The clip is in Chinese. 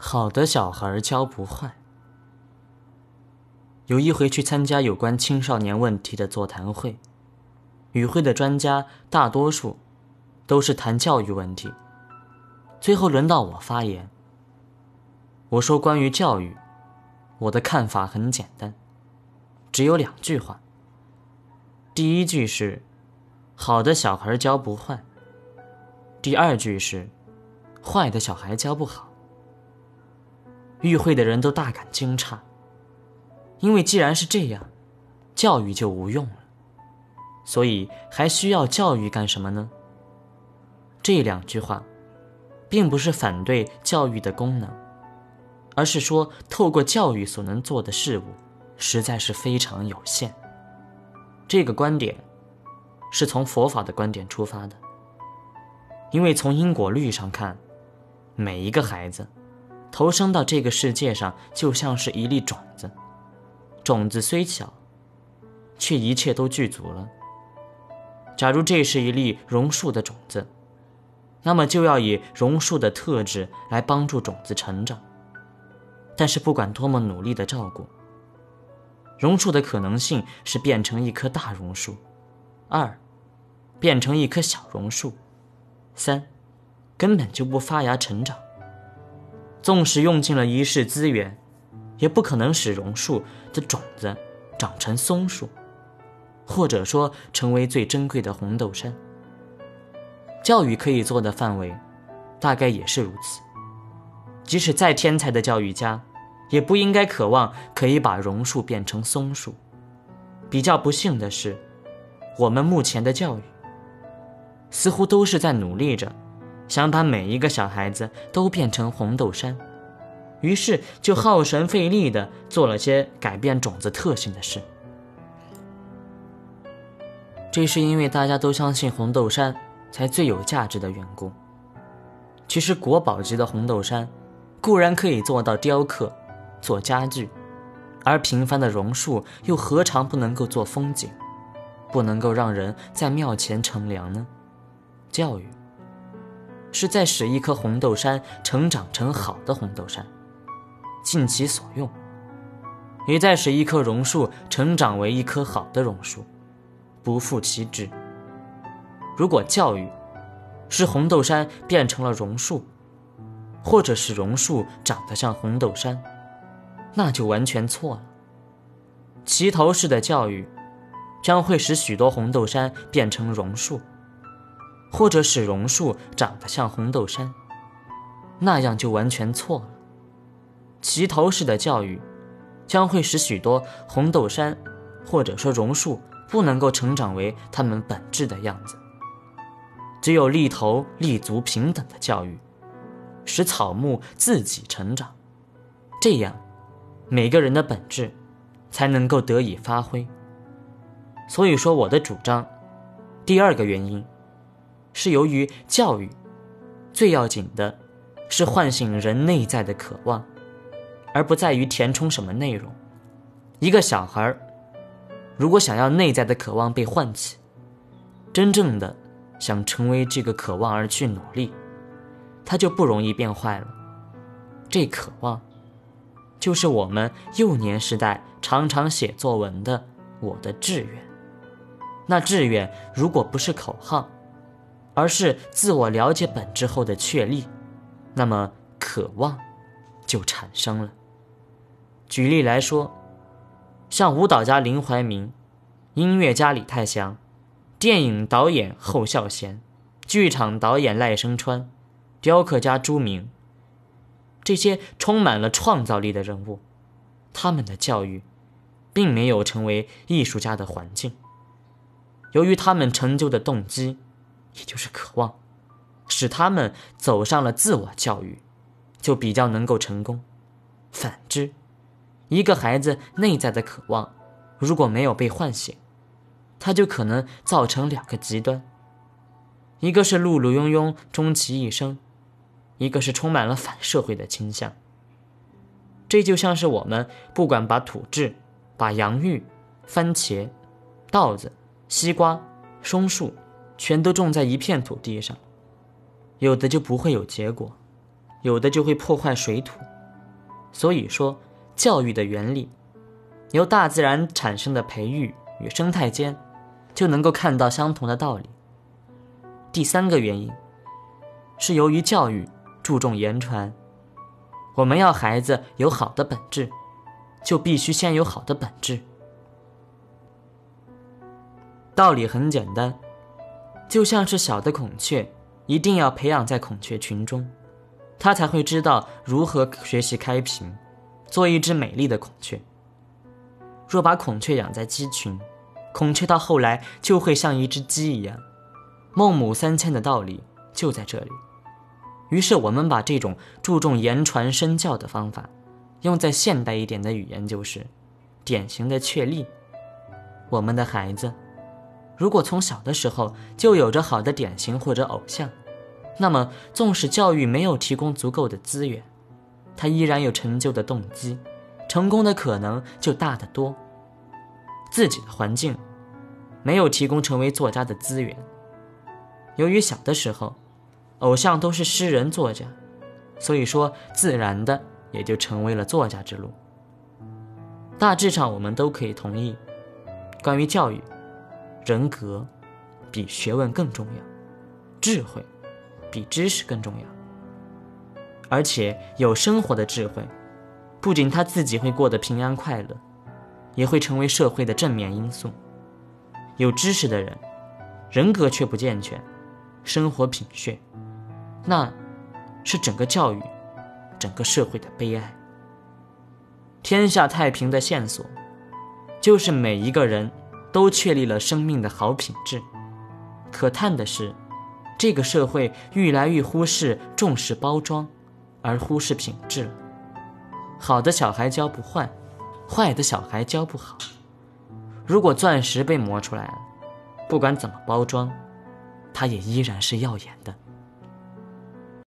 好的小孩教不坏。有一回去参加有关青少年问题的座谈会，与会的专家大多数都是谈教育问题。最后轮到我发言，我说关于教育，我的看法很简单，只有两句话。第一句是“好的小孩教不坏”，第二句是“坏的小孩教不好”。与会的人都大感惊诧，因为既然是这样，教育就无用了，所以还需要教育干什么呢？这两句话，并不是反对教育的功能，而是说透过教育所能做的事物，实在是非常有限。这个观点，是从佛法的观点出发的，因为从因果律上看，每一个孩子。投生到这个世界上，就像是一粒种子，种子虽小，却一切都具足了。假如这是一粒榕树的种子，那么就要以榕树的特质来帮助种子成长。但是不管多么努力的照顾，榕树的可能性是变成一棵大榕树，二，变成一棵小榕树，三，根本就不发芽成长。纵使用尽了一世资源，也不可能使榕树的种子长成松树，或者说成为最珍贵的红豆杉。教育可以做的范围，大概也是如此。即使再天才的教育家，也不应该渴望可以把榕树变成松树。比较不幸的是，我们目前的教育，似乎都是在努力着。想把每一个小孩子都变成红豆杉，于是就耗神费力的做了些改变种子特性的事。这是因为大家都相信红豆杉才最有价值的缘故。其实国宝级的红豆杉，固然可以做到雕刻、做家具，而平凡的榕树又何尝不能够做风景，不能够让人在庙前乘凉呢？教育。是在使一棵红豆杉成长成好的红豆杉，尽其所用；也在使一棵榕树成长为一棵好的榕树，不负其志。如果教育是红豆杉变成了榕树，或者是榕树长得像红豆杉，那就完全错了。齐头式的教育将会使许多红豆杉变成榕树。或者使榕树长得像红豆杉，那样就完全错了。齐头式的教育，将会使许多红豆杉，或者说榕树不能够成长为它们本质的样子。只有立头立足平等的教育，使草木自己成长，这样，每个人的本质，才能够得以发挥。所以说，我的主张，第二个原因。是由于教育，最要紧的，是唤醒人内在的渴望，而不在于填充什么内容。一个小孩如果想要内在的渴望被唤起，真正的想成为这个渴望而去努力，他就不容易变坏了。这渴望，就是我们幼年时代常常写作文的“我的志愿”。那志愿如果不是口号，而是自我了解本质后的确立，那么渴望就产生了。举例来说，像舞蹈家林怀民、音乐家李泰祥、电影导演侯孝贤、剧场导演赖声川、雕刻家朱明，这些充满了创造力的人物，他们的教育并没有成为艺术家的环境。由于他们成就的动机。也就是渴望，使他们走上了自我教育，就比较能够成功。反之，一个孩子内在的渴望如果没有被唤醒，他就可能造成两个极端：一个是碌碌庸庸终其一生，一个是充满了反社会的倾向。这就像是我们不管把土质、把洋芋、番茄、稻子、西瓜、松树。全都种在一片土地上，有的就不会有结果，有的就会破坏水土。所以说，教育的原理，由大自然产生的培育与生态间，就能够看到相同的道理。第三个原因，是由于教育注重言传，我们要孩子有好的本质，就必须先有好的本质。道理很简单，就像是小的孔雀，一定要培养在孔雀群中。它才会知道如何学习开屏，做一只美丽的孔雀。若把孔雀养在鸡群，孔雀到后来就会像一只鸡一样。孟母三迁的道理就在这里。于是我们把这种注重言传身教的方法，用在现代一点的语言就是典型的确立。我们的孩子，如果从小的时候就有着好的典型或者偶像。那么，纵使教育没有提供足够的资源，他依然有成就的动机，成功的可能就大得多。自己的环境没有提供成为作家的资源，由于小的时候，偶像都是诗人作家，所以说自然的也就成为了作家之路。大致上，我们都可以同意，关于教育，人格比学问更重要，智慧。比知识更重要，而且有生活的智慧，不仅他自己会过得平安快乐，也会成为社会的正面因素。有知识的人，人格却不健全，生活品血，那，是整个教育、整个社会的悲哀。天下太平的线索，就是每一个人都确立了生命的好品质。可叹的是。这个社会愈来愈忽视重视包装，而忽视品质了。好的小孩教不坏，坏的小孩教不好。如果钻石被磨出来了，不管怎么包装，它也依然是耀眼的。